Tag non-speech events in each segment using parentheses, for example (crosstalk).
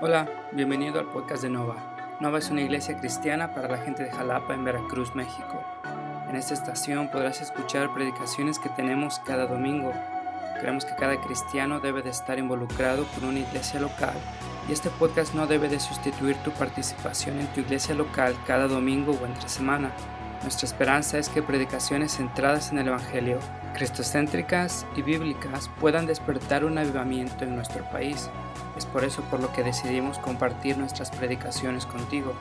Hola, bienvenido al podcast de Nova. Nova es una iglesia cristiana para la gente de Jalapa en Veracruz, México. En esta estación podrás escuchar predicaciones que tenemos cada domingo. Creemos que cada cristiano debe de estar involucrado con una iglesia local y este podcast no debe de sustituir tu participación en tu iglesia local cada domingo o entre semana. Nuestra esperanza es que predicaciones centradas en el Evangelio, cristocéntricas y bíblicas puedan despertar un avivamiento en nuestro país. Es por eso por lo que decidimos compartir nuestras predicaciones contigo.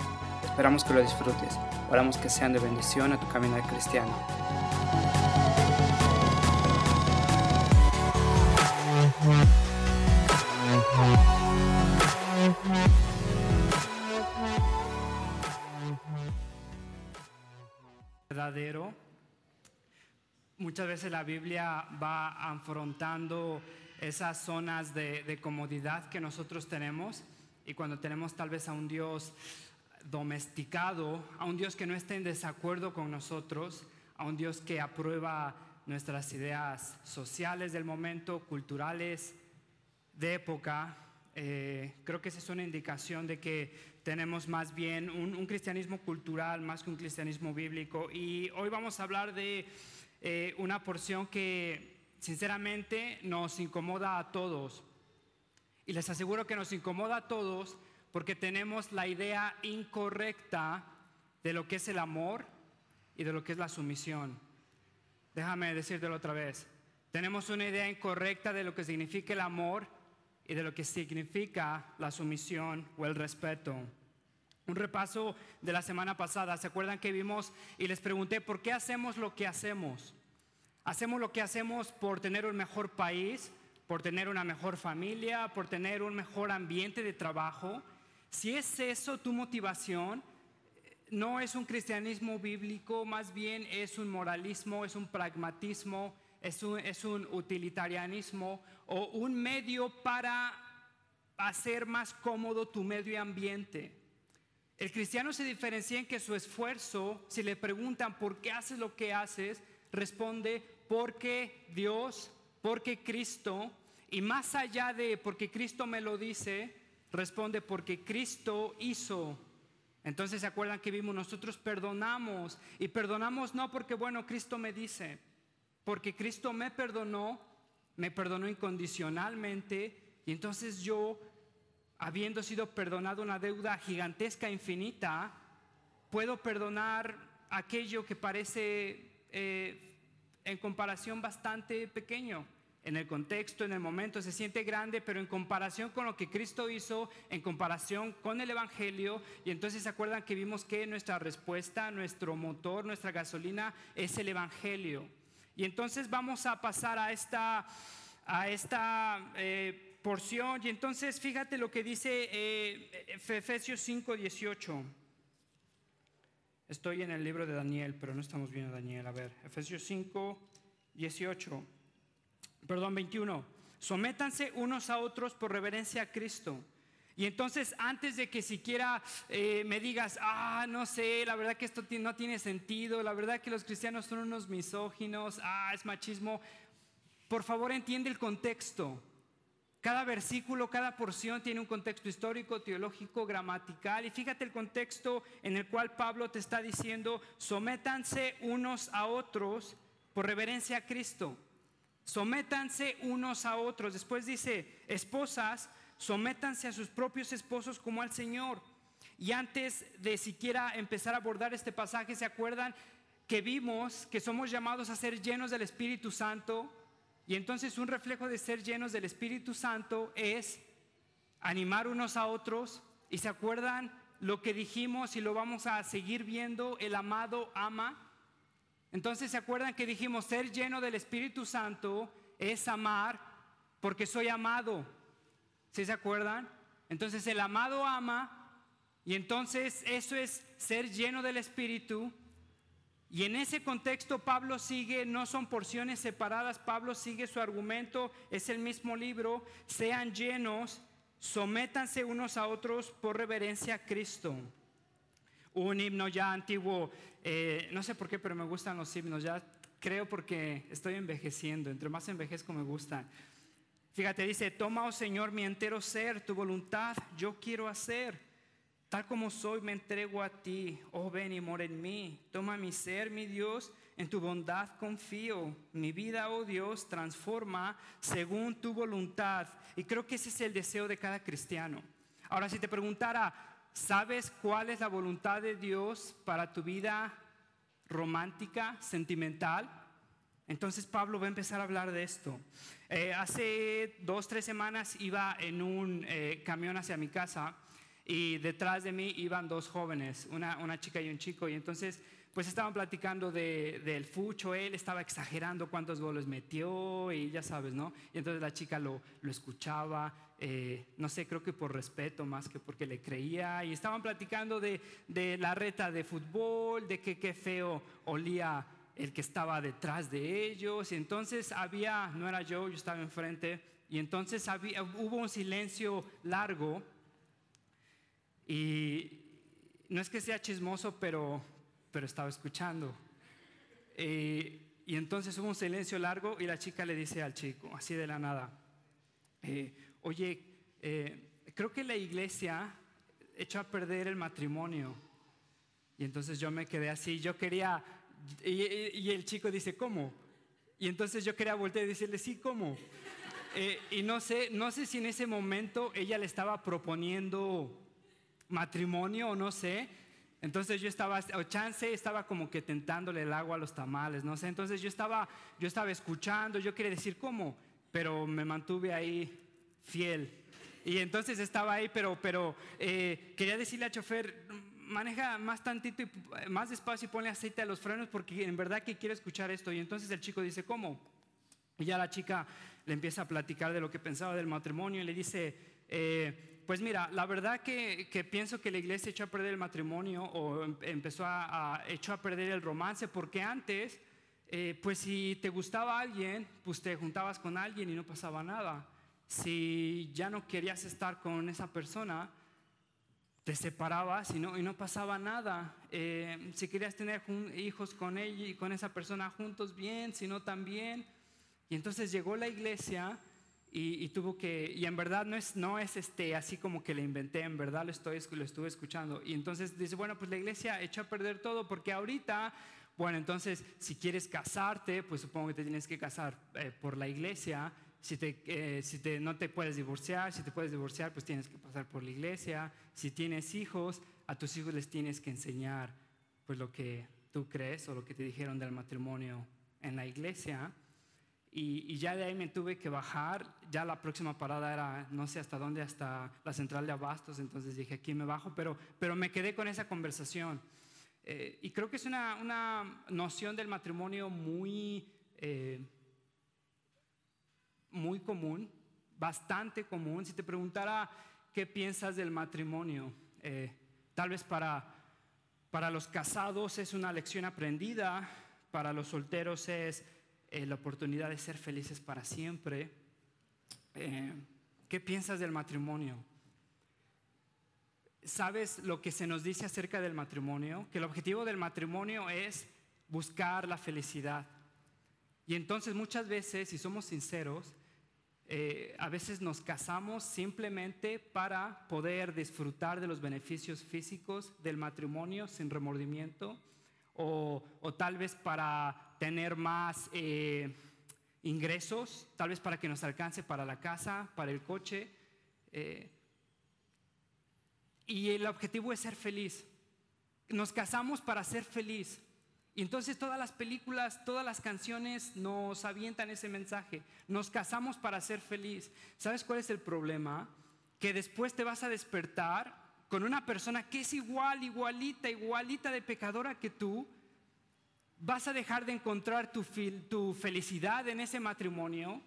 Esperamos que lo disfrutes. Oramos que sean de bendición a tu caminar cristiano. Muchas veces la Biblia va afrontando esas zonas de, comodidad que nosotros tenemos y cuando tenemos tal vez a un Dios domesticado, a un Dios que no esté en desacuerdo con nosotros, a un Dios que aprueba nuestras ideas sociales del momento, culturales, de época, eh, creo que esa es una indicación de que tenemos más bien un, cristianismo cultural más que un cristianismo bíblico. Y hoy vamos a hablar de eh, una porción que sinceramente nos incomoda a todos. Y les aseguro que nos incomoda a todos porque tenemos la idea incorrecta de lo que es el amor y de lo que es la sumisión. Déjame decírtelo otra vez. Tenemos una idea incorrecta de lo que significa el amor y de lo que significa la sumisión o el respeto. Un repaso de la semana pasada, ¿se acuerdan que vimos y les pregunté por qué hacemos lo que hacemos? Hacemos lo que hacemos por tener un mejor país, por tener una mejor familia, por tener un mejor ambiente de trabajo. Si es eso tu motivación, no es un cristianismo bíblico, más bien es un moralismo, es un pragmatismo, es un, es un utilitarianismo o un medio para hacer más cómodo tu medio ambiente. El cristiano se diferencia en que su esfuerzo, si le preguntan por qué haces lo que haces, responde porque Dios, porque Cristo, y más allá de porque Cristo me lo dice, responde porque Cristo hizo. Entonces se acuerdan que vimos, nosotros perdonamos y perdonamos no porque, bueno, Cristo me dice, porque Cristo me perdonó, me perdonó incondicionalmente y entonces yo, habiendo sido perdonado una deuda gigantesca, infinita, puedo perdonar aquello que parece eh, en comparación bastante pequeño. En el contexto, en el momento, se siente grande, pero en comparación con lo que Cristo hizo, en comparación con el Evangelio, y entonces se acuerdan que vimos que nuestra respuesta, nuestro motor, nuestra gasolina es el Evangelio. Y entonces vamos a pasar a esta, a esta eh, porción, y entonces fíjate lo que dice eh, Efesios 5, 18. Estoy en el libro de Daniel, pero no estamos viendo Daniel. A ver, Efesios 5, 18. Perdón, 21. Sométanse unos a otros por reverencia a Cristo. Y entonces, antes de que siquiera eh, me digas, ah, no sé, la verdad que esto no tiene sentido, la verdad que los cristianos son unos misóginos, ah, es machismo, por favor entiende el contexto. Cada versículo, cada porción tiene un contexto histórico, teológico, gramatical. Y fíjate el contexto en el cual Pablo te está diciendo, sométanse unos a otros por reverencia a Cristo. Sométanse unos a otros. Después dice, esposas, sométanse a sus propios esposos como al Señor. Y antes de siquiera empezar a abordar este pasaje, ¿se acuerdan que vimos que somos llamados a ser llenos del Espíritu Santo? Y entonces un reflejo de ser llenos del Espíritu Santo es animar unos a otros. Y se acuerdan lo que dijimos y lo vamos a seguir viendo, el amado ama. Entonces se acuerdan que dijimos ser lleno del Espíritu Santo es amar porque soy amado. ¿Sí se acuerdan? Entonces el amado ama y entonces eso es ser lleno del Espíritu y en ese contexto Pablo sigue, no son porciones separadas, Pablo sigue su argumento, es el mismo libro, sean llenos, sométanse unos a otros por reverencia a Cristo. Un himno ya antiguo, eh, no sé por qué, pero me gustan los himnos, ya creo porque estoy envejeciendo, entre más envejezco me gustan. Fíjate, dice, toma, oh Señor, mi entero ser, tu voluntad yo quiero hacer. Tal como soy, me entrego a ti. Oh, ven y mora en mí. Toma mi ser, mi Dios, en tu bondad confío. Mi vida, oh Dios, transforma según tu voluntad. Y creo que ese es el deseo de cada cristiano. Ahora, si te preguntara, ¿sabes cuál es la voluntad de Dios para tu vida romántica, sentimental? Entonces Pablo va a empezar a hablar de esto. Eh, hace dos, tres semanas iba en un eh, camión hacia mi casa y detrás de mí iban dos jóvenes, una, una chica y un chico, y entonces pues estaban platicando de, del fucho, él estaba exagerando cuántos goles metió y ya sabes, ¿no? Y entonces la chica lo, lo escuchaba, eh, no sé, creo que por respeto más que porque le creía, y estaban platicando de, de la reta de fútbol, de que qué feo olía el que estaba detrás de ellos, y entonces había, no era yo, yo estaba enfrente, y entonces había, hubo un silencio largo y no es que sea chismoso, pero, pero estaba escuchando. Eh, y entonces hubo un silencio largo y la chica le dice al chico, así de la nada, eh, oye, eh, creo que la iglesia echó a perder el matrimonio. Y entonces yo me quedé así, yo quería, y, el chico dice, ¿cómo? Y entonces yo quería voltear y decirle, sí, ¿cómo? y no sé, no sé si en ese momento ella le estaba proponiendo matrimonio o no sé. Entonces yo estaba, o chance estaba como que tentándole el agua a los tamales, no sé. Entonces yo estaba, yo estaba escuchando, yo quería decir cómo, pero me mantuve ahí fiel. Y entonces estaba ahí, pero, pero eh, quería decirle al chofer, maneja más tantito y más despacio y ponle aceite a los frenos porque en verdad que quiero escuchar esto. Y entonces el chico dice, ¿cómo? Y ya la chica le empieza a platicar de lo que pensaba del matrimonio y le dice, eh, pues mira, la verdad que, pienso que la iglesia echó a perder el matrimonio o em, empezó a, echó a perder el romance, porque antes, eh, pues si te gustaba alguien, pues te juntabas con alguien y no pasaba nada. Si ya no querías estar con esa persona, te separabas y no, y no pasaba nada. Eh, si querías tener hijos con ella y con esa persona juntos, bien, si no, también. Y entonces llegó la iglesia y, tuvo que, y en verdad no es, no es este, así como que le inventé, en verdad lo, estoy, lo estuve escuchando. Y entonces dice, bueno, pues la iglesia echó a perder todo porque ahorita, bueno, entonces si quieres casarte, pues supongo que te tienes que casar eh, por la iglesia. Si, te, eh, si te, no te puedes divorciar, si te puedes divorciar, pues tienes que pasar por la iglesia. Si tienes hijos, a tus hijos les tienes que enseñar pues lo que tú crees o lo que te dijeron del matrimonio en la iglesia. Y, ya de ahí me tuve que bajar. Ya la próxima parada era, no sé hasta dónde, hasta la central de Abastos. Entonces dije, aquí me bajo, pero, pero me quedé con esa conversación. Eh, y creo que es una, una noción del matrimonio muy, eh, muy común, bastante común. Si te preguntara qué piensas del matrimonio, eh, tal vez para, para los casados es una lección aprendida, para los solteros es eh, la oportunidad de ser felices para siempre. Eh, ¿Qué piensas del matrimonio? ¿Sabes lo que se nos dice acerca del matrimonio? Que el objetivo del matrimonio es buscar la felicidad. Y entonces muchas veces, si somos sinceros, eh, a veces nos casamos simplemente para poder disfrutar de los beneficios físicos del matrimonio sin remordimiento o, o tal vez para tener más eh, ingresos, tal vez para que nos alcance para la casa, para el coche. Eh, y el objetivo es ser feliz. Nos casamos para ser feliz. Y entonces todas las películas, todas las canciones nos avientan ese mensaje. Nos casamos para ser feliz. ¿Sabes cuál es el problema? Que después te vas a despertar con una persona que es igual, igualita, igualita de pecadora que tú, vas a dejar de encontrar tu, tu felicidad en ese matrimonio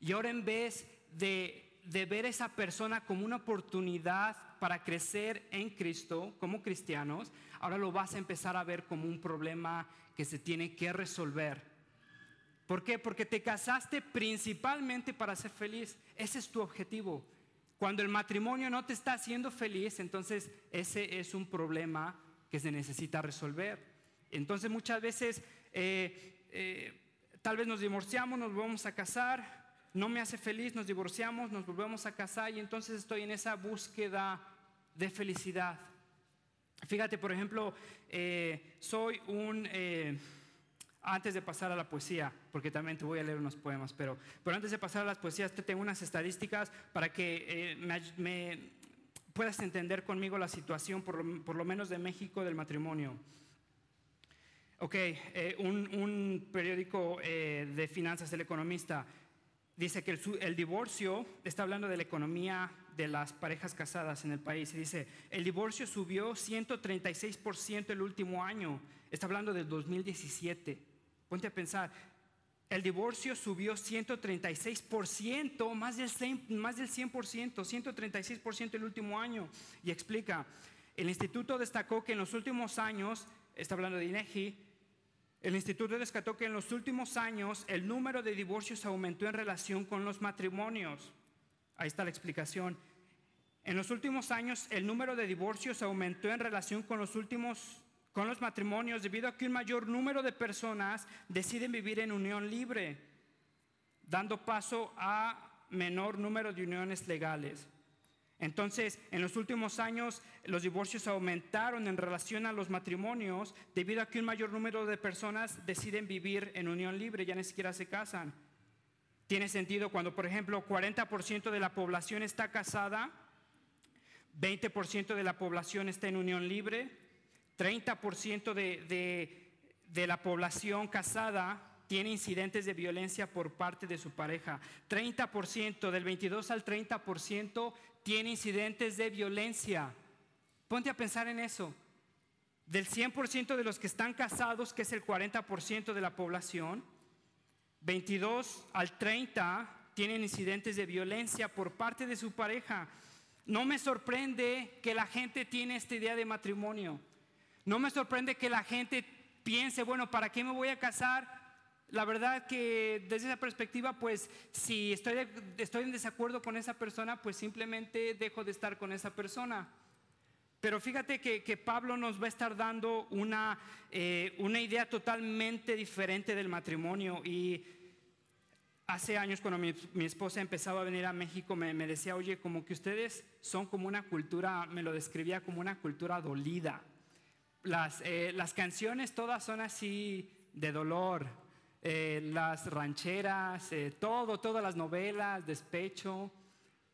y ahora en vez de, de ver esa persona como una oportunidad para crecer en Cristo como cristianos, ahora lo vas a empezar a ver como un problema que se tiene que resolver. ¿Por qué? Porque te casaste principalmente para ser feliz. Ese es tu objetivo. Cuando el matrimonio no te está haciendo feliz, entonces ese es un problema que se necesita resolver. Entonces muchas veces eh, eh, tal vez nos divorciamos, nos vamos a casar, no me hace feliz, nos divorciamos, nos volvemos a casar y entonces estoy en esa búsqueda de felicidad. Fíjate, por ejemplo, eh, soy un... Eh, antes de pasar a la poesía, porque también te voy a leer unos poemas, pero, pero antes de pasar a las poesías, te tengo unas estadísticas para que eh, puedas entender conmigo la situación, por lo, menos de México, del matrimonio. Ok, un, periódico de finanzas, El Economista, dice que el, divorcio, está hablando de la economía de las parejas casadas en el país, y dice, el divorcio subió 136% el último año, está hablando del 2017. Ponte a pensar, el divorcio subió 136%, más del 100%, más del 100%, 136% el último año. Y explica, el instituto destacó que en los últimos años, está hablando de INEGI, el instituto descató que en los últimos años el número de divorcios aumentó en relación con los matrimonios. Ahí está la explicación. En los últimos años el número de divorcios aumentó en relación con los últimos con los matrimonios debido a que un mayor número de personas deciden vivir en unión libre, dando paso a menor número de uniones legales. Entonces, en los últimos años los divorcios aumentaron en relación a los matrimonios debido a que un mayor número de personas deciden vivir en unión libre, ya ni siquiera se casan. Tiene sentido cuando, por ejemplo, 40% de la población está casada, 20% de la población está en unión libre, 30% de, de la población casada tiene incidentes de violencia por parte de su pareja. 30%, del 22 al 30% tiene incidentes de violencia. Ponte a pensar en eso. Del 100% de los que están casados, que es el 40% de la población, 22 al 30 tienen incidentes de violencia por parte de su pareja. No me sorprende que la gente tiene esta idea de matrimonio. No me sorprende que la gente piense, bueno, ¿para qué me voy a casar? La verdad que desde esa perspectiva, pues si estoy, estoy en desacuerdo con esa persona, pues simplemente dejo de estar con esa persona. Pero fíjate que, Pablo nos va a estar dando una, eh, una idea totalmente diferente del matrimonio. Y hace años cuando mi, esposa empezaba a venir a México, me, decía, oye, como que ustedes son como una cultura, me lo describía como una cultura dolida. Las, eh, las canciones todas son así de dolor, eh, las rancheras, eh, todo, todas las novelas, despecho,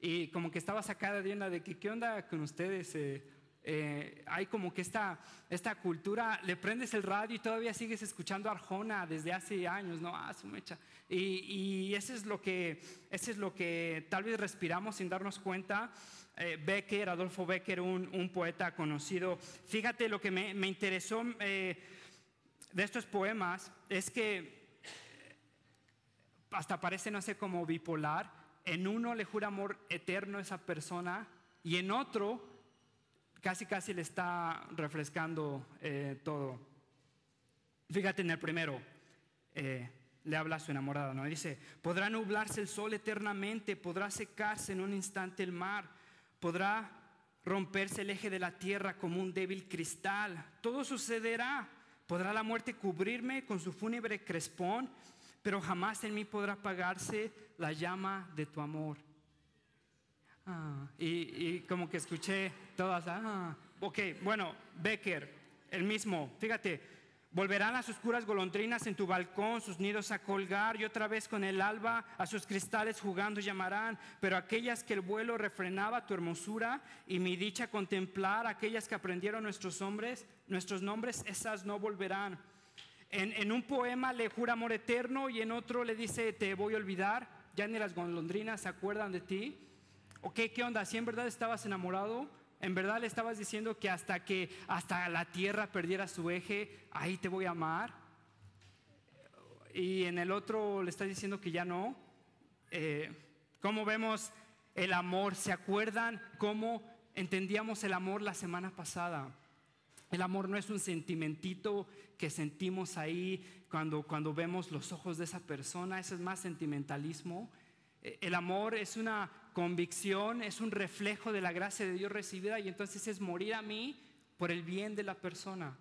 y como que estaba sacada de una de que, ¿qué onda con ustedes? Eh, hay como que esta, esta cultura, le prendes el radio y todavía sigues escuchando Arjona desde hace años, ¿no? Ah, su mecha. Y, y eso es lo que, eso es lo que tal vez respiramos sin darnos cuenta. Becker, Adolfo Becker, un, un, poeta conocido. Fíjate lo que me, me interesó de estos poemas es que hasta parece, no sé, como bipolar. En uno le jura amor eterno a esa persona y en otro casi casi le está refrescando eh, todo. Fíjate en el primero, eh, le habla a su enamorada, ¿no? dice, podrá nublarse el sol eternamente, podrá secarse en un instante el mar, podrá romperse el eje de la tierra como un débil cristal, todo sucederá, podrá la muerte cubrirme con su fúnebre crespón pero jamás en mí podrá apagarse la llama de tu amor. Ah, y, como que escuché todas, ah, ok, bueno, Becker, el mismo, fíjate, volverán las oscuras golondrinas en tu balcón, sus nidos a colgar, y otra vez con el alba a sus cristales jugando llamarán, pero aquellas que el vuelo refrenaba tu hermosura y mi dicha contemplar, aquellas que aprendieron nuestros hombres, nuestros nombres, esas no volverán en, un poema le jura amor eterno y en otro le dice te voy a olvidar, ya ni las golondrinas se acuerdan de ti. ¿O qué, qué onda? Si en verdad estabas enamorado, en verdad le estabas diciendo que hasta que hasta la tierra perdiera su eje, ahí te voy a amar. Y en el otro le estás diciendo que ya no. Eh, ¿Cómo vemos el amor? ¿Se acuerdan cómo entendíamos el amor la semana pasada? El amor no es un sentimentito que sentimos ahí cuando, cuando vemos los ojos de esa persona, eso es más sentimentalismo. Eh, el amor es una convicción, es un reflejo de la gracia de Dios recibida y entonces es morir a mí por el bien de la persona.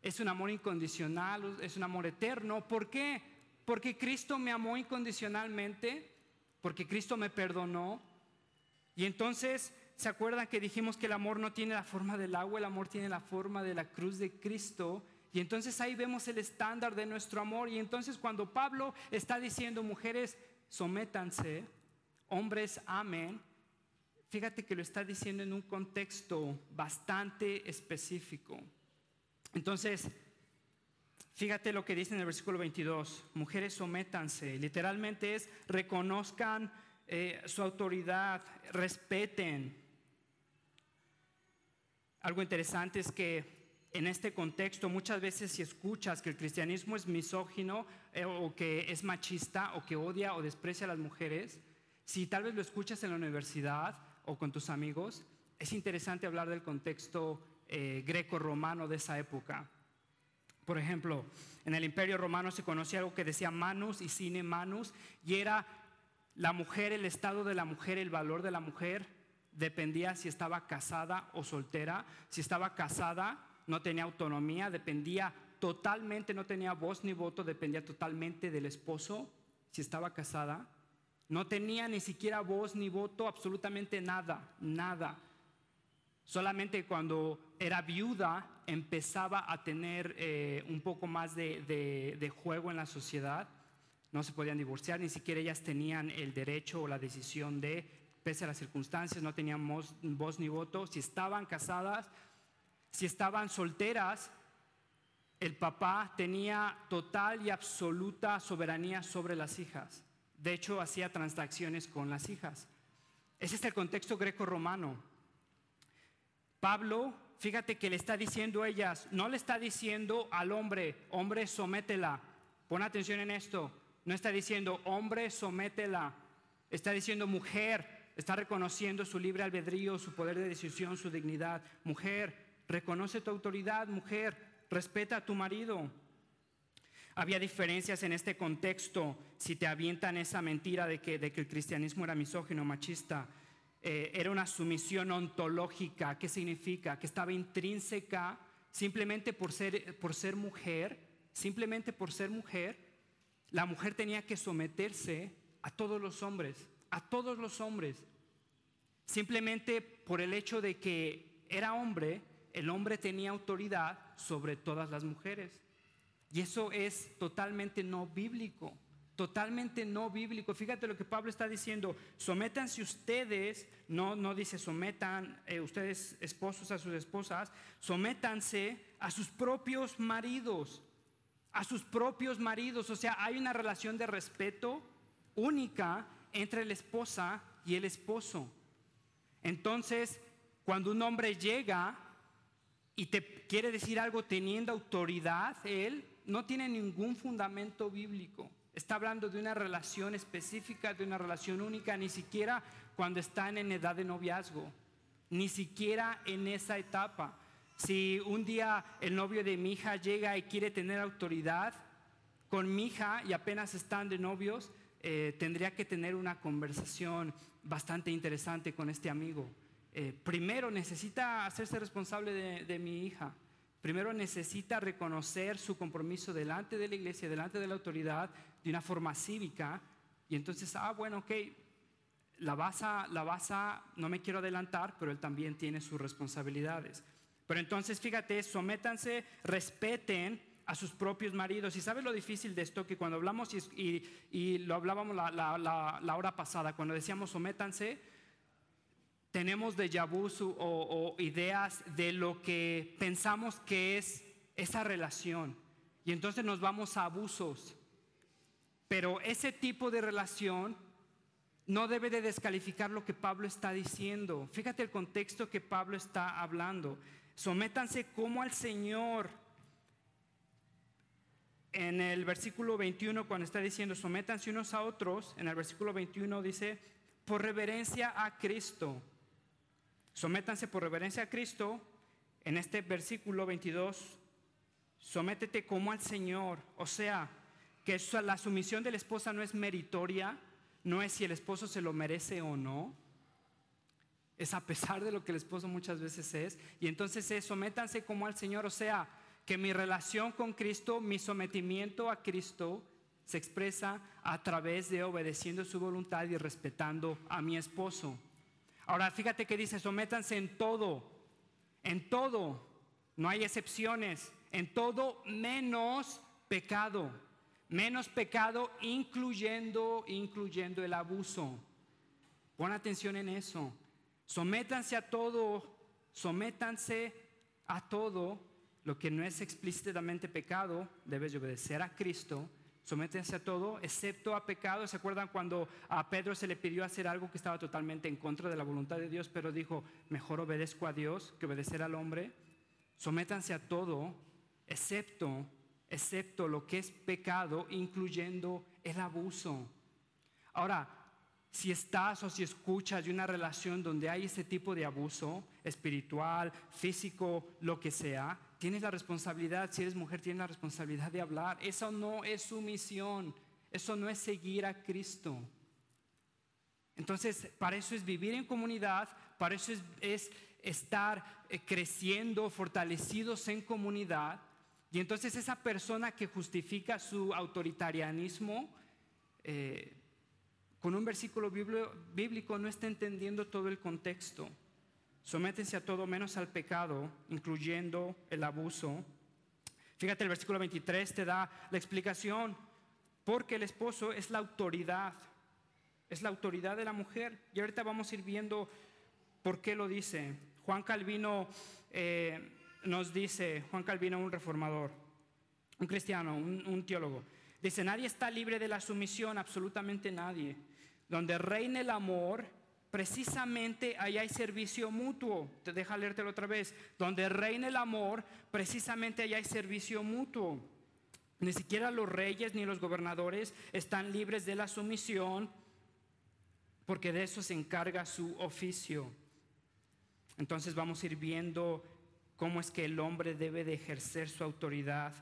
Es un amor incondicional, es un amor eterno. ¿Por qué? Porque Cristo me amó incondicionalmente porque Cristo me perdonó. Y entonces, ¿se acuerdan que dijimos que el amor no tiene la forma del agua, el amor tiene la forma de la cruz de Cristo? Y entonces ahí vemos el estándar de nuestro amor. Y entonces cuando Pablo está diciendo, mujeres, sométanse, hombres, amen, fíjate que lo está diciendo en un contexto bastante específico. Entonces, fíjate lo que dice en el versículo 22, mujeres sométanse, literalmente es reconozcan eh, su autoridad, respeten. Algo interesante es que en este contexto muchas veces si escuchas que el cristianismo es misógino eh, o que es machista o que odia o desprecia a las mujeres, si tal vez lo escuchas en la universidad o con tus amigos, es interesante hablar del contexto eh, greco-romano de esa época. Por ejemplo, en el imperio romano se conocía algo que decía manus y sine manus, y era la mujer, el estado de la mujer, el valor de la mujer, dependía si estaba casada o soltera. Si estaba casada, no tenía autonomía, dependía totalmente, no tenía voz ni voto, dependía totalmente del esposo, si estaba casada. No tenía ni siquiera voz ni voto, absolutamente nada, nada. Solamente cuando era viuda empezaba a tener eh, un poco más de, de juego en la sociedad. No se podían divorciar, ni siquiera ellas tenían el derecho o la decisión de, pese a las circunstancias, no tenían voz, ni voto. Si estaban casadas, si estaban solteras, el papá tenía total y absoluta soberanía sobre las hijas. De hecho, hacía transacciones con las hijas. Ese es el contexto greco-romano. Pablo, fíjate que le está diciendo a ellas, no le está diciendo al hombre, hombre, sométela. Pon atención en esto. No está diciendo, hombre, sométela. Está diciendo, mujer, está reconociendo su libre albedrío, su poder de decisión, su dignidad. Mujer, reconoce tu autoridad, mujer, respeta a tu marido. Había diferencias en este contexto si te avientan esa mentira de que, el cristianismo era misógino, machista. Eh, era una sumisión ontológica. ¿Qué significa? Que estaba intrínseca simplemente por ser, por ser mujer, simplemente por ser mujer, la mujer tenía que someterse a todos los hombres, a todos los hombres. Simplemente por el hecho de que era hombre, el hombre tenía autoridad sobre todas las mujeres. Y eso es totalmente no bíblico, totalmente no bíblico. Fíjate lo que Pablo está diciendo, sométanse ustedes, no, no dice sometan eh, ustedes esposos a sus esposas, sométanse a sus propios maridos, a sus propios maridos. O sea, hay una relación de respeto única entre la esposa y el esposo. Entonces, cuando un hombre llega y te quiere decir algo teniendo autoridad, él no tiene ningún fundamento bíblico. Está hablando de una relación específica, de una relación única, ni siquiera cuando están en edad de noviazgo, ni siquiera en esa etapa. Si un día el novio de mi hija llega y quiere tener autoridad con mi hija y apenas están de novios, eh, tendría que tener una conversación bastante interesante con este amigo eh, primero necesita hacerse responsable de, mi hija. Primero necesita reconocer su compromiso delante de la iglesia, delante de la autoridad, de una forma cívica. Y entonces, ah, bueno, ok, la vas a, la vas a, no me quiero adelantar, pero él también tiene sus responsabilidades. Pero entonces, fíjate, sométanse, respeten a sus propios maridos. Y sabes lo difícil de esto, que cuando hablamos, y, lo hablábamos la, hora pasada, cuando decíamos sométanse, tenemos de vu o, ideas de lo que pensamos que es esa relación. Y entonces nos vamos a abusos. Pero ese tipo de relación no debe de descalificar lo que Pablo está diciendo. Fíjate el contexto que Pablo está hablando. Sométanse como al Señor. En el versículo 21, cuando está diciendo sométanse unos a otros, en el versículo 21 dice, por reverencia a Cristo. Sométanse por reverencia a Cristo. En este versículo 22, sométete como al Señor. O sea, que la sumisión de la esposa no es meritoria, no es si el esposo se lo merece o no. Es a pesar de lo que el esposo muchas veces es. Y entonces es, sométanse como al Señor. O sea, que mi relación con Cristo, mi sometimiento a Cristo, se expresa a través de obedeciendo su voluntad y respetando a mi esposo. Ahora fíjate que dice, sométanse en todo, en todo, no hay excepciones, en todo menos pecado, menos pecado incluyendo, incluyendo el abuso. Pon atención en eso. Sométanse a todo, sométanse a todo lo que no es explícitamente pecado, debes obedecer a Cristo Sométense a todo, excepto a pecado. ¿Se acuerdan cuando a Pedro se le pidió hacer algo que estaba totalmente en contra de la voluntad de Dios, pero dijo, mejor obedezco a Dios que obedecer al hombre? Sométanse a todo, excepto, excepto lo que es pecado, incluyendo el abuso. Ahora, si estás o si escuchas de una relación donde hay ese tipo de abuso espiritual, físico, lo que sea, tienes la responsabilidad, si eres mujer, tienes la responsabilidad de hablar. Eso no es sumisión, eso no es seguir a Cristo. Entonces, para eso es vivir en comunidad, para eso es, estar eh, creciendo, fortalecidos en comunidad. Y entonces esa persona que justifica su autoritarianismo eh, con un versículo bíblico no está entendiendo todo el contexto. Sométense a todo menos al pecado, incluyendo el abuso. Fíjate, el versículo 23 te da la explicación, porque el esposo es la autoridad, es la autoridad de la mujer. Y ahorita vamos a ir viendo por qué lo dice. Juan Calvino eh, nos dice, Juan Calvino, un reformador, un cristiano, un, un teólogo, dice, nadie está libre de la sumisión, absolutamente nadie. Donde reina el amor, precisamente ahí hay servicio mutuo. Te deja leértelo otra vez. Donde reina el amor, precisamente ahí hay servicio mutuo. Ni siquiera los reyes ni los gobernadores están libres de la sumisión, porque de eso se encarga su oficio. Entonces vamos a ir viendo cómo es que el hombre debe de ejercer su autoridad.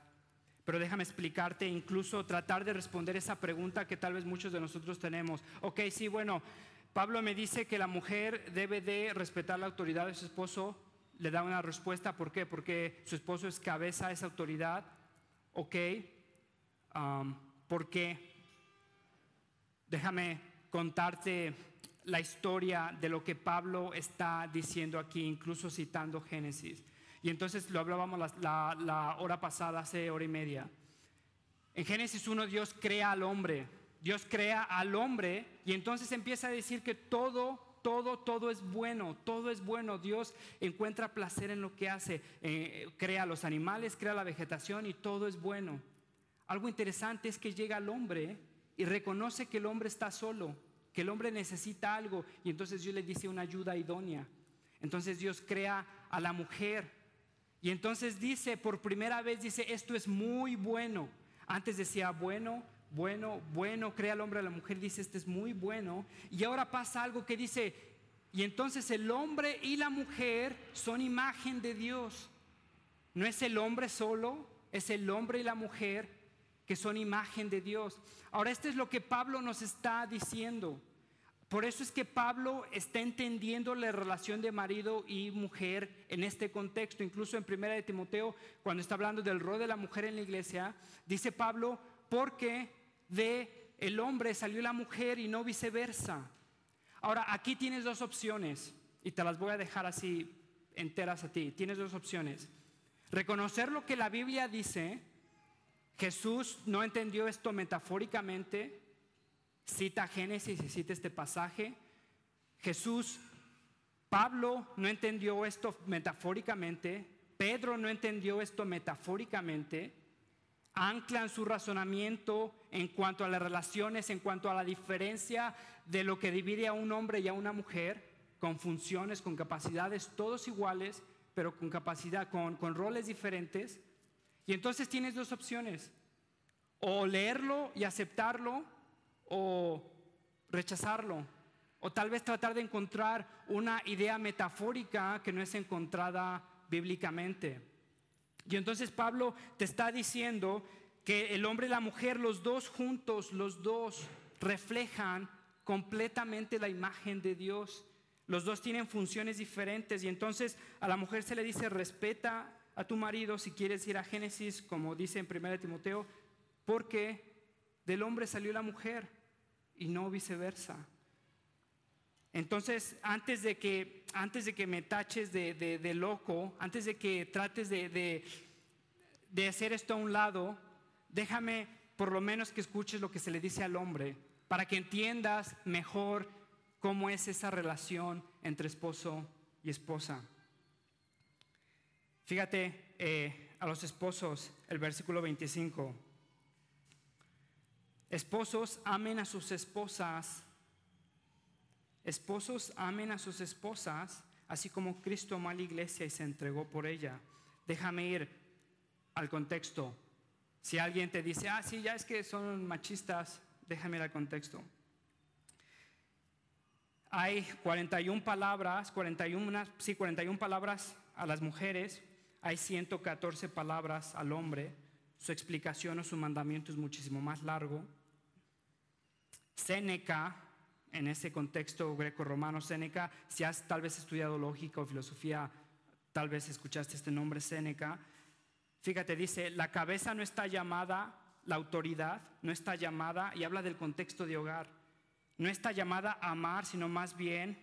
Pero déjame explicarte, incluso tratar de responder esa pregunta que tal vez muchos de nosotros tenemos. Ok, sí, bueno, Pablo me dice que la mujer debe de respetar la autoridad de su esposo. Le da una respuesta. ¿Por qué? Porque su esposo es cabeza, es autoridad. ¿Ok? Um, ¿Por qué? Déjame contarte la historia de lo que Pablo está diciendo aquí, incluso citando Génesis. Y entonces lo hablábamos la, la hora pasada, hace hora y media. En Génesis 1 Dios crea al hombre Dios crea al hombre y entonces empieza a decir que todo, todo, todo es bueno, todo es bueno. Dios encuentra placer en lo que hace, eh, crea los animales, crea la vegetación y todo es bueno. Algo interesante es que llega al hombre y reconoce que el hombre está solo, que el hombre necesita algo y entonces Dios le dice una ayuda idónea. Entonces Dios crea a la mujer y entonces dice, por primera vez dice, esto es muy bueno. Antes decía, bueno, bueno, bueno, crea el hombre a la mujer, dice, este es muy bueno. Y ahora pasa algo que dice, y entonces el hombre y la mujer son imagen de Dios. No es el hombre solo, es el hombre y la mujer que son imagen de Dios. Ahora, esto es lo que Pablo nos está diciendo. Por eso es que Pablo está entendiendo la relación de marido y mujer en este contexto. Incluso en Primera de Timoteo, cuando está hablando del rol de la mujer en la iglesia, dice Pablo, porque de el hombre salió la mujer y no viceversa. Ahora, aquí tienes dos opciones y te las voy a dejar así enteras a ti. Tienes dos opciones. Reconocer lo que la Biblia dice. Jesús no entendió esto metafóricamente. Cita Génesis y cita este pasaje. Jesús, Pablo no entendió esto metafóricamente. Pedro no entendió esto metafóricamente anclan su razonamiento en cuanto a las relaciones, en cuanto a la diferencia de lo que divide a un hombre y a una mujer, con funciones, con capacidades, todos iguales, pero con capacidad, con, roles diferentes. Y entonces tienes dos opciones, o leerlo y aceptarlo, o rechazarlo, o tal vez tratar de encontrar una idea metafórica que no es encontrada bíblicamente. Y entonces Pablo te está diciendo que el hombre y la mujer, los dos juntos, los dos reflejan completamente la imagen de Dios. Los dos tienen funciones diferentes y entonces a la mujer se le dice respeta a tu marido si quieres ir a Génesis, como dice en 1 Timoteo, porque Del hombre salió la mujer y no viceversa. Entonces, antes de que, antes de que me taches de, loco, antes de que trates de, de hacer esto a un lado, déjame por lo menos que escuches lo que se le dice al hombre, para que entiendas mejor cómo es esa relación entre esposo y esposa. Fíjate eh, a los esposos, el versículo 25. Esposos amen a sus esposas. Esposos amen a sus esposas, así como Cristo amó a la iglesia y se entregó por ella. Déjame ir al contexto. Si alguien te dice, ah, sí, ya es que son machistas, déjame ir al contexto. Hay 41 palabras, 41, sí, 41 palabras a las mujeres, hay 114 palabras al hombre. Su explicación o su mandamiento es muchísimo más largo. Séneca, en ese contexto greco-romano, Séneca, si has tal vez estudiado lógica o filosofía, tal vez escuchaste este nombre Séneca. Fíjate, dice, la cabeza no está llamada, la autoridad no está llamada, y habla del contexto de hogar, no está llamada a amar, sino más bien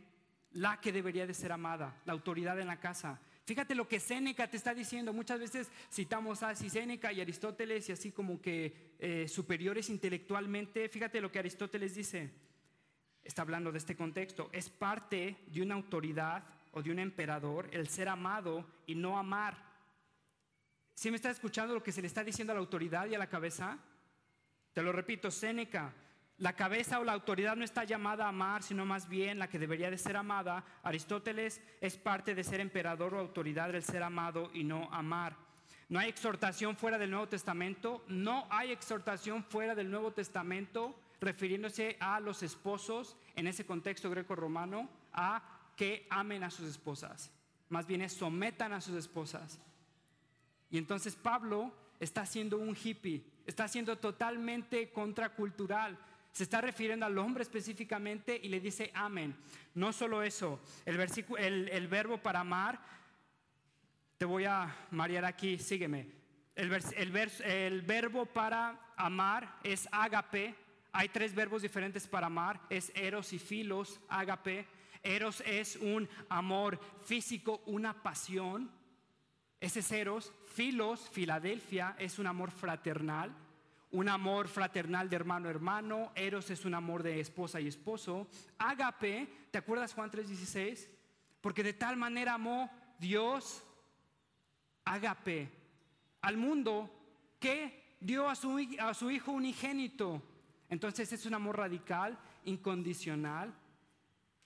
la que debería de ser amada, la autoridad en la casa. Fíjate lo que Séneca te está diciendo. Muchas veces citamos a Séneca y Aristóteles y así como que eh, superiores intelectualmente. Fíjate lo que Aristóteles dice. Está hablando de este contexto. Es parte de una autoridad o de un emperador el ser amado y no amar. ¿Sí me está escuchando lo que se le está diciendo a la autoridad y a la cabeza? Te lo repito, Séneca la cabeza o la autoridad no está llamada a amar, sino más bien la que debería de ser amada. Aristóteles es parte de ser emperador o autoridad del ser amado y no amar. No hay exhortación fuera del Nuevo Testamento, no hay exhortación fuera del Nuevo Testamento refiriéndose a los esposos en ese contexto greco-romano a que amen a sus esposas. Más bien sometan a sus esposas. Y entonces Pablo está siendo un hippie, está siendo totalmente contracultural se está refiriendo al hombre específicamente y le dice amén. No solo eso, el, el, verbo para amar, te voy a marear aquí, sígueme. El, el verbo para amar es agape. Hay tres verbos diferentes para amar, es eros y filos, agape. Eros es un amor físico, una pasión. Ese es eros. Filos, Filadelfia, es un amor fraternal un amor fraternal de hermano a hermano, eros es un amor de esposa y esposo, ágape, ¿te acuerdas Juan 3:16? Porque de tal manera amó Dios, ágape, al mundo que dio a su, a su hijo unigénito. Entonces es un amor radical, incondicional,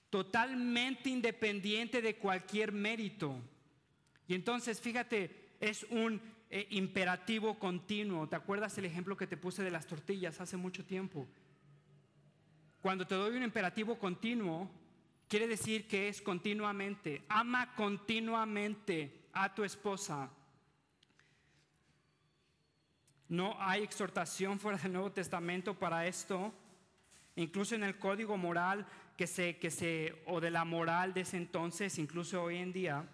totalmente independiente de cualquier mérito. Y entonces, fíjate, es un eh, imperativo continuo. ¿Te acuerdas el ejemplo que te puse de las tortillas hace mucho tiempo? Cuando te doy un imperativo continuo, quiere decir que es continuamente. Ama continuamente a tu esposa. No hay exhortación (laughs) fuera del Nuevo Testamento para esto. Incluso en el código moral que se, que se, o de la moral de ese entonces, incluso hoy en día,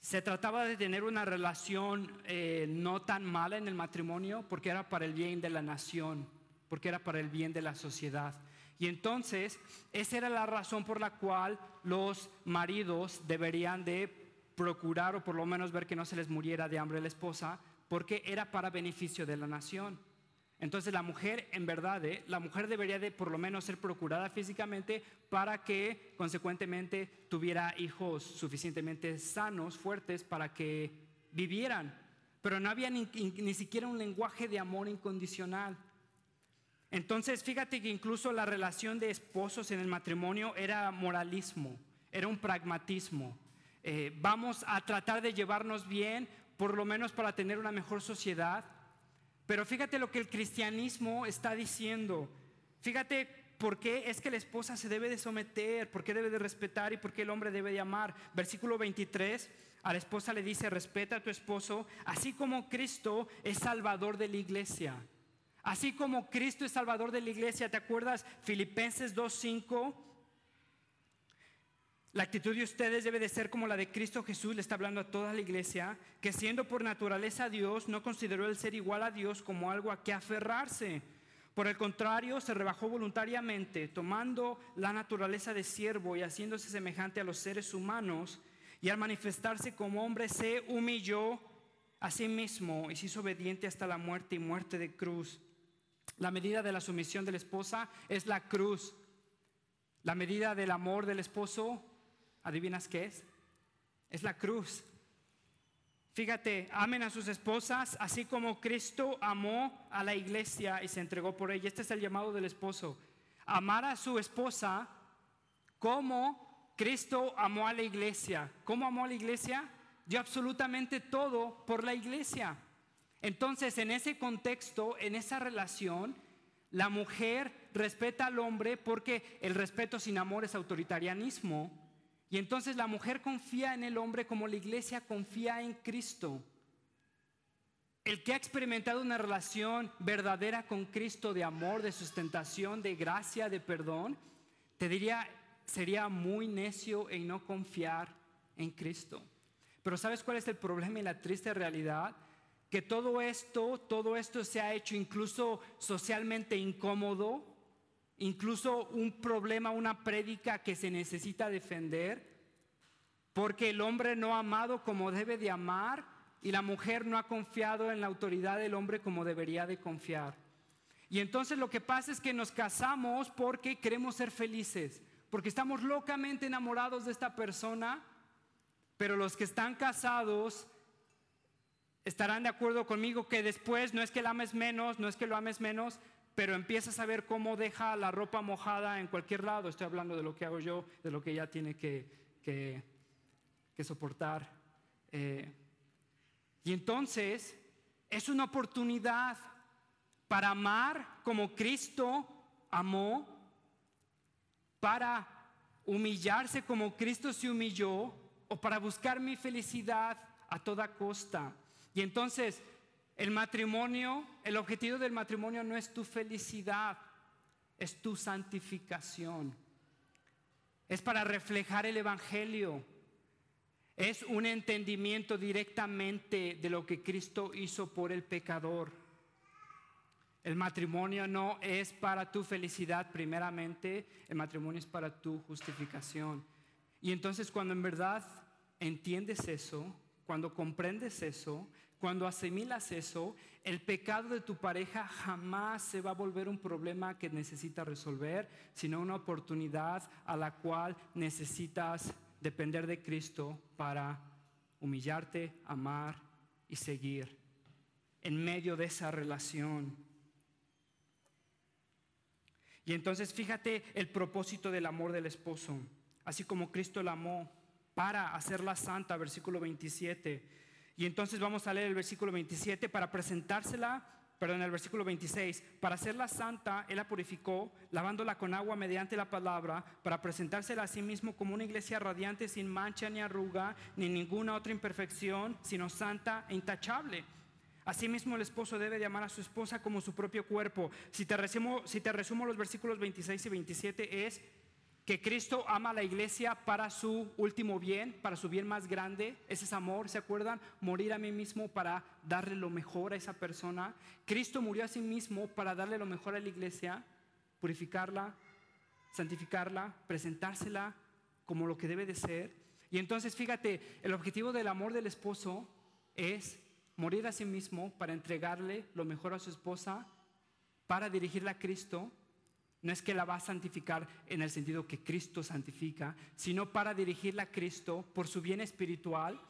se trataba de tener una relación eh, no tan mala en el matrimonio porque era para el bien de la nación, porque era para el bien de la sociedad. Y entonces, esa era la razón por la cual los maridos deberían de procurar o por lo menos ver que no se les muriera de hambre la esposa, porque era para beneficio de la nación. Entonces la mujer, en verdad, ¿eh? la mujer debería de por lo menos ser procurada físicamente para que consecuentemente tuviera hijos suficientemente sanos, fuertes, para que vivieran. Pero no había ni, ni siquiera un lenguaje de amor incondicional. Entonces, fíjate que incluso la relación de esposos en el matrimonio era moralismo, era un pragmatismo. Eh, vamos a tratar de llevarnos bien, por lo menos para tener una mejor sociedad pero fíjate lo que el cristianismo está diciendo. Fíjate por qué es que la esposa se debe de someter, por qué debe de respetar y por qué el hombre debe de amar. Versículo 23, a la esposa le dice, respeta a tu esposo, así como Cristo es salvador de la iglesia. Así como Cristo es salvador de la iglesia, ¿te acuerdas? Filipenses 2.5. La actitud de ustedes debe de ser como la de Cristo Jesús, le está hablando a toda la iglesia, que siendo por naturaleza Dios, no consideró el ser igual a Dios como algo a que aferrarse. Por el contrario, se rebajó voluntariamente, tomando la naturaleza de siervo y haciéndose semejante a los seres humanos, y al manifestarse como hombre se humilló a sí mismo y se hizo obediente hasta la muerte y muerte de cruz. La medida de la sumisión de la esposa es la cruz. La medida del amor del esposo ¿Adivinas qué es? Es la cruz. Fíjate, amen a sus esposas, así como Cristo amó a la iglesia y se entregó por ella. Este es el llamado del esposo. Amar a su esposa como Cristo amó a la iglesia. ¿Cómo amó a la iglesia? Dio absolutamente todo por la iglesia. Entonces, en ese contexto, en esa relación, la mujer respeta al hombre porque el respeto sin amor es autoritarianismo y entonces la mujer confía en el hombre como la iglesia confía en Cristo. El que ha experimentado una relación verdadera con Cristo de amor, de sustentación, de gracia, de perdón, te diría, sería muy necio en no confiar en Cristo. Pero ¿sabes cuál es el problema y la triste realidad? Que todo esto, todo esto se ha hecho incluso socialmente incómodo, incluso un problema, una prédica que se necesita defender, porque el hombre no ha amado como debe de amar y la mujer no ha confiado en la autoridad del hombre como debería de confiar. Y entonces lo que pasa es que nos casamos porque queremos ser felices, porque estamos locamente enamorados de esta persona, pero los que están casados estarán de acuerdo conmigo que después no es que la ames menos, no es que lo ames menos, pero empiezas a ver cómo deja la ropa mojada en cualquier lado. Estoy hablando de lo que hago yo, de lo que ella tiene que, que, soportar. Eh, y entonces es una oportunidad para amar como Cristo amó, para humillarse como Cristo se humilló, o para buscar mi felicidad a toda costa. Y entonces el matrimonio, el objetivo del matrimonio no es tu felicidad, es tu santificación. Es para reflejar el Evangelio. Es un entendimiento directamente de lo que Cristo hizo por el pecador. El matrimonio no es para tu felicidad primeramente, el matrimonio es para tu justificación. Y entonces cuando en verdad entiendes eso, cuando comprendes eso, cuando asimilas eso, el pecado de tu pareja jamás se va a volver un problema que necesitas resolver, sino una oportunidad a la cual necesitas depender de Cristo para humillarte, amar y seguir en medio de esa relación. Y entonces fíjate el propósito del amor del esposo, así como Cristo la amó para hacerla santa, versículo 27 y entonces vamos a leer el versículo 27 para presentársela, perdón, el versículo 26, para hacerla santa, Él la purificó, lavándola con agua mediante la palabra, para presentársela a sí mismo como una iglesia radiante, sin mancha ni arruga, ni ninguna otra imperfección, sino santa e intachable. Asimismo, el esposo debe de amar a su esposa como su propio cuerpo. Si te resumo, si te resumo los versículos 26 y 27 es que Cristo ama a la iglesia para su último bien, para su bien más grande. Ese es amor, ¿se acuerdan? Morir a mí mismo para darle lo mejor a esa persona. Cristo murió a sí mismo para darle lo mejor a la iglesia, purificarla, santificarla, presentársela como lo que debe de ser. Y entonces, fíjate, el objetivo del amor del esposo es morir a sí mismo para entregarle lo mejor a su esposa, para dirigirla a Cristo no es que la va a santificar en el sentido que Cristo santifica, sino para dirigirla a Cristo por su bien espiritual.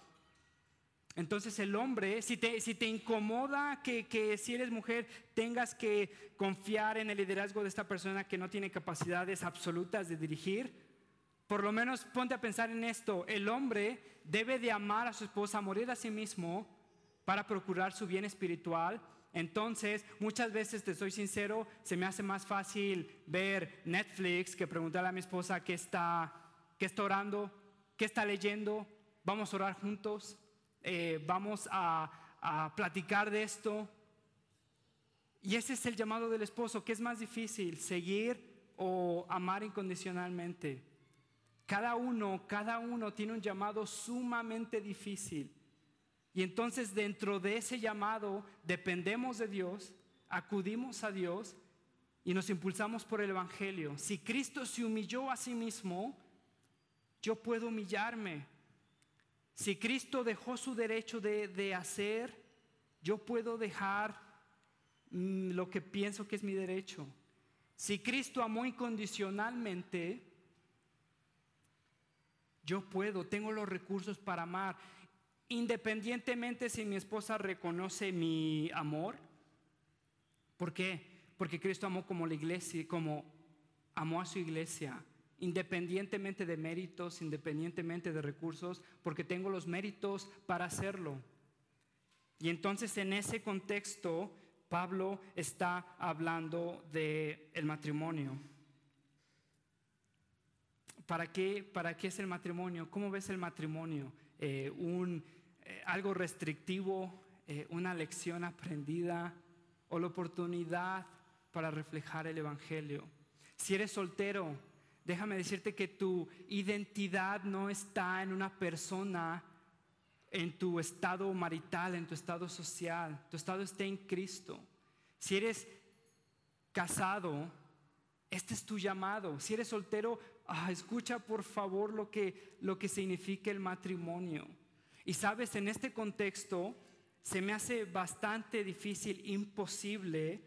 Entonces el hombre, si te, si te incomoda que, que, si eres mujer tengas que confiar en el liderazgo de esta persona que no tiene capacidades absolutas de dirigir, por lo menos ponte a pensar en esto. El hombre debe de amar a su esposa, morir a sí mismo para procurar su bien espiritual entonces, muchas veces, te soy sincero, se me hace más fácil ver Netflix que preguntarle a mi esposa qué está, qué está orando, qué está leyendo, vamos a orar juntos, eh, vamos a, a platicar de esto. Y ese es el llamado del esposo, que es más difícil, seguir o amar incondicionalmente. Cada uno, cada uno tiene un llamado sumamente difícil. Y entonces dentro de ese llamado dependemos de Dios, acudimos a Dios y nos impulsamos por el Evangelio. Si Cristo se humilló a sí mismo, yo puedo humillarme. Si Cristo dejó su derecho de, hacer, yo puedo dejar mm, lo que pienso que es mi derecho. Si Cristo amó incondicionalmente, yo puedo, tengo los recursos para amar. Independientemente si mi esposa reconoce mi amor. ¿Por qué? Porque Cristo amó como la iglesia, como amó a su iglesia, independientemente de méritos, independientemente de recursos, porque tengo los méritos para hacerlo. Y entonces en ese contexto Pablo está hablando del el matrimonio. ¿Para qué, ¿Para qué es el matrimonio? ¿Cómo ves el matrimonio? Eh, un, eh, ¿Algo restrictivo? Eh, ¿Una lección aprendida? ¿O la oportunidad para reflejar el Evangelio. Si eres soltero, déjame decirte que tu identidad no está en una persona, en tu estado marital, en tu estado social. Tu estado está en Cristo. Si eres casado, este es tu llamado. Si eres soltero, ah, escucha por favor lo que, lo que significa el matrimonio. Y sabes, en este contexto se me hace bastante difícil, imposible,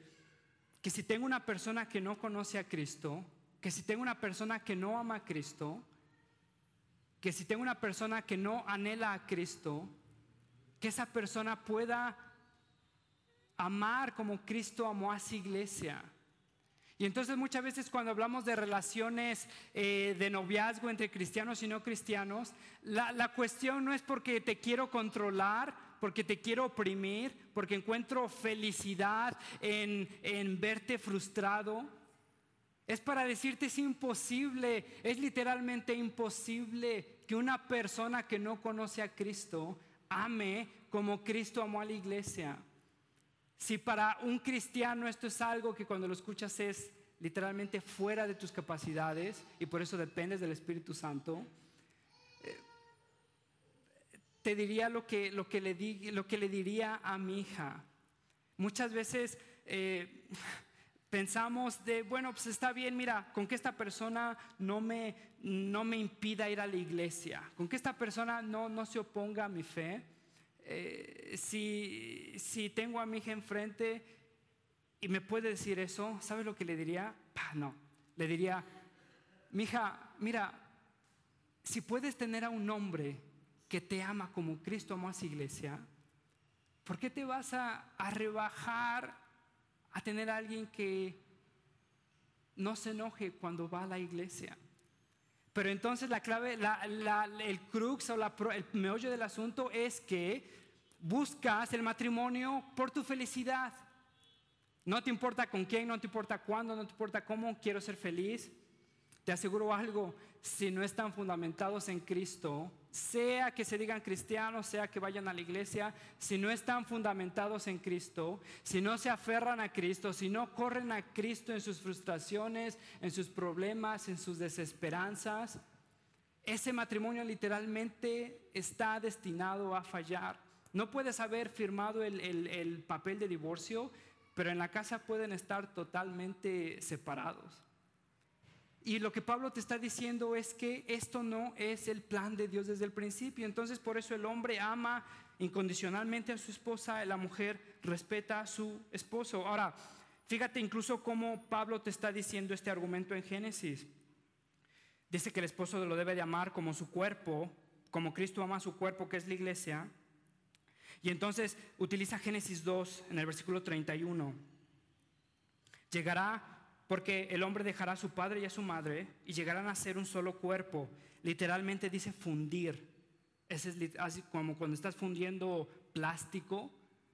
que si tengo una persona que no conoce a Cristo, que si tengo una persona que no ama a Cristo, que si tengo una persona que no anhela a Cristo, que esa persona pueda amar como Cristo amó a su iglesia. Y entonces muchas veces cuando hablamos de relaciones eh, de noviazgo entre cristianos y no cristianos, la, la cuestión no es porque te quiero controlar porque te quiero oprimir, porque encuentro felicidad en, en verte frustrado. Es para decirte es imposible, es literalmente imposible que una persona que no conoce a Cristo ame como Cristo amó a la iglesia. Si para un cristiano esto es algo que cuando lo escuchas es literalmente fuera de tus capacidades y por eso dependes del Espíritu Santo, te diría lo que, lo que, le, di, lo que le diría a mi hija. Muchas veces eh, (laughs) pensamos de, bueno, pues está bien, mira, con que esta persona no me, no me impida ir a la iglesia, con que esta persona no, no se oponga a mi fe. Eh, si, si tengo a mi hija enfrente y me puede decir eso, ¿sabes lo que le diría? no, le diría, mi hija, mira, si puedes tener a un hombre que te ama como Cristo amó a su iglesia, ¿por qué te vas a, rebajar a tener a alguien que no se enoje cuando va a la iglesia? Pero entonces la clave, el crux o el meollo del asunto es que buscas el matrimonio por tu felicidad. No te importa con quién, no te importa cuándo, no te importa cómo, quiero ser feliz. Te aseguro algo, si no están fundamentados en Cristo, sea que se digan cristianos, sea que vayan a la iglesia, si no están fundamentados en Cristo, si no se aferran a Cristo, si no corren a Cristo en sus frustraciones, en sus problemas, en sus desesperanzas, ese matrimonio literalmente está destinado a fallar. No puedes haber firmado el, el papel de divorcio, pero en la casa pueden estar totalmente separados. Y lo que Pablo te está diciendo es que esto no es el plan de Dios desde el principio. Entonces por eso el hombre ama incondicionalmente a su esposa, la mujer respeta a su esposo. Ahora, fíjate incluso cómo Pablo te está diciendo este argumento en Génesis. Dice que el esposo lo debe de amar como su cuerpo, como Cristo ama su cuerpo, que es la iglesia. Y entonces utiliza Génesis 2 en el versículo 31. Llegará porque el hombre dejará a su padre y a su madre y llegarán a ser un solo cuerpo. Literalmente dice fundir. es así como cuando estás fundiendo plástico.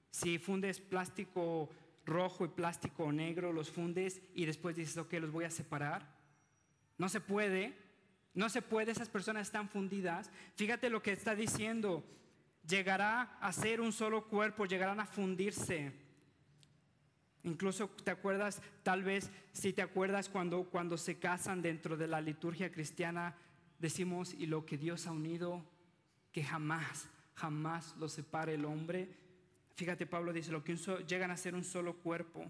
Si fundes plástico rojo y plástico negro, los fundes y después dices, ok, los voy a separar. No se puede. No se puede, esas personas están fundidas. Fíjate lo que está diciendo. Llegará a ser un solo cuerpo, llegarán a fundirse. Incluso te acuerdas, tal vez si te acuerdas cuando, cuando se casan dentro de la liturgia cristiana, decimos, y lo que Dios ha unido, que jamás, jamás lo separe el hombre. Fíjate, Pablo dice, lo que llegan a ser un solo cuerpo.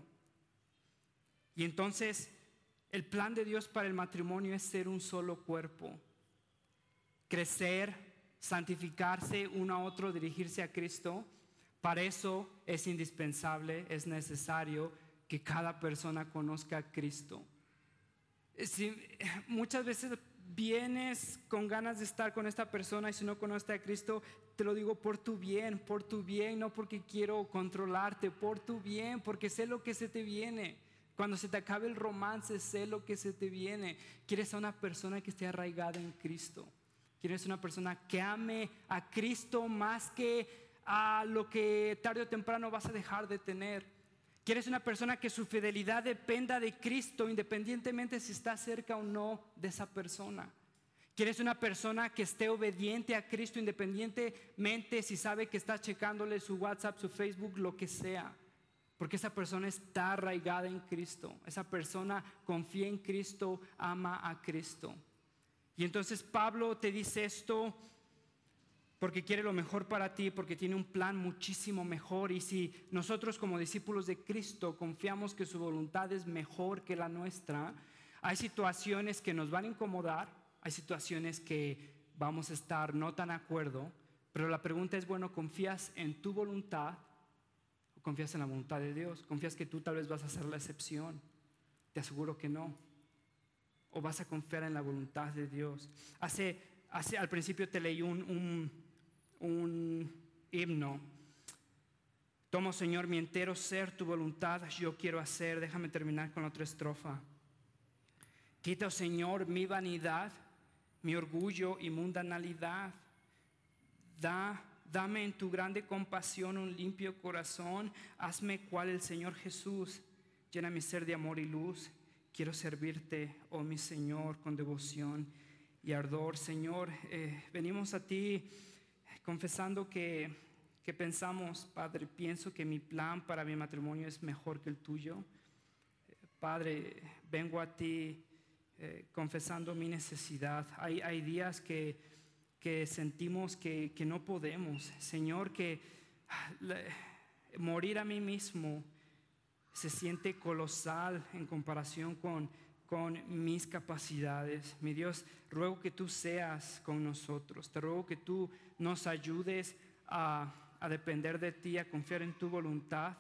Y entonces, el plan de Dios para el matrimonio es ser un solo cuerpo, crecer, santificarse uno a otro, dirigirse a Cristo. Para eso es indispensable, es necesario que cada persona conozca a Cristo. Si, muchas veces vienes con ganas de estar con esta persona y si no conoces a Cristo, te lo digo por tu bien, por tu bien, no porque quiero controlarte, por tu bien, porque sé lo que se te viene. Cuando se te acabe el romance, sé lo que se te viene. Quieres a una persona que esté arraigada en Cristo. Quieres una persona que ame a Cristo más que a lo que tarde o temprano vas a dejar de tener. Quieres una persona que su fidelidad dependa de Cristo independientemente si está cerca o no de esa persona. Quieres una persona que esté obediente a Cristo independientemente si sabe que está checándole su WhatsApp, su Facebook, lo que sea. Porque esa persona está arraigada en Cristo. Esa persona confía en Cristo, ama a Cristo. Y entonces Pablo te dice esto porque quiere lo mejor para ti, porque tiene un plan muchísimo mejor. Y si nosotros como discípulos de Cristo confiamos que su voluntad es mejor que la nuestra, hay situaciones que nos van a incomodar, hay situaciones que vamos a estar no tan de acuerdo, pero la pregunta es, bueno, ¿confías en tu voluntad o confías en la voluntad de Dios? ¿Confías que tú tal vez vas a ser la excepción? Te aseguro que no. ¿O vas a confiar en la voluntad de Dios? Hace, hace al principio te leí un un himno. Tomo, Señor, mi entero ser, tu voluntad yo quiero hacer. Déjame terminar con otra estrofa. Quita, oh Señor, mi vanidad, mi orgullo y mundanalidad. Da, dame en tu grande compasión un limpio corazón. Hazme cual el Señor Jesús. Llena mi ser de amor y luz. Quiero servirte, oh mi Señor, con devoción y ardor. Señor, eh, venimos a ti confesando que, que pensamos, Padre, pienso que mi plan para mi matrimonio es mejor que el tuyo. Padre, vengo a ti eh, confesando mi necesidad. Hay, hay días que, que sentimos que, que, no podemos. Señor, que morir a mí mismo se siente colosal en comparación con con mis capacidades. Mi Dios, ruego que tú seas con nosotros. Te ruego que tú nos ayudes a, depender de ti, a confiar en tu voluntad.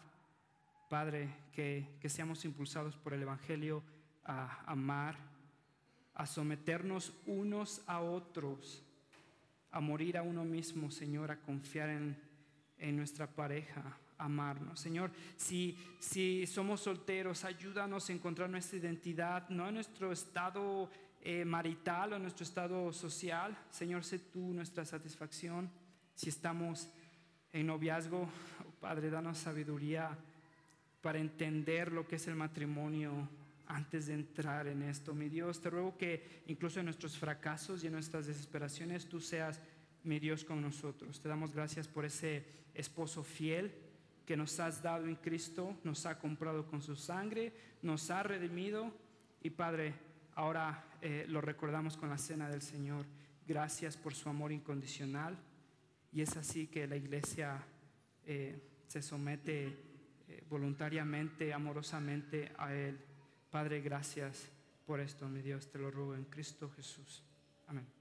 Padre, que, que seamos impulsados por el Evangelio a amar, a someternos unos a otros, a morir a uno mismo, Señor, a confiar en, en nuestra pareja, amarnos. Señor, si, si somos solteros, ayúdanos a encontrar nuestra identidad, no en nuestro estado eh, marital o en nuestro estado social. Señor, sé tú nuestra satisfacción. Si estamos en noviazgo, Padre, danos sabiduría para entender lo que es el matrimonio antes de entrar en esto. Mi Dios, te ruego que incluso en nuestros fracasos y en nuestras desesperaciones tú seas mi Dios con nosotros. Te damos gracias por ese esposo fiel que nos has dado en Cristo, nos ha comprado con su sangre, nos ha redimido y Padre, ahora eh, lo recordamos con la cena del Señor. Gracias por su amor incondicional y es así que la iglesia eh, se somete eh, voluntariamente, amorosamente a Él. Padre, gracias por esto, mi Dios, te lo ruego en Cristo Jesús. Amén.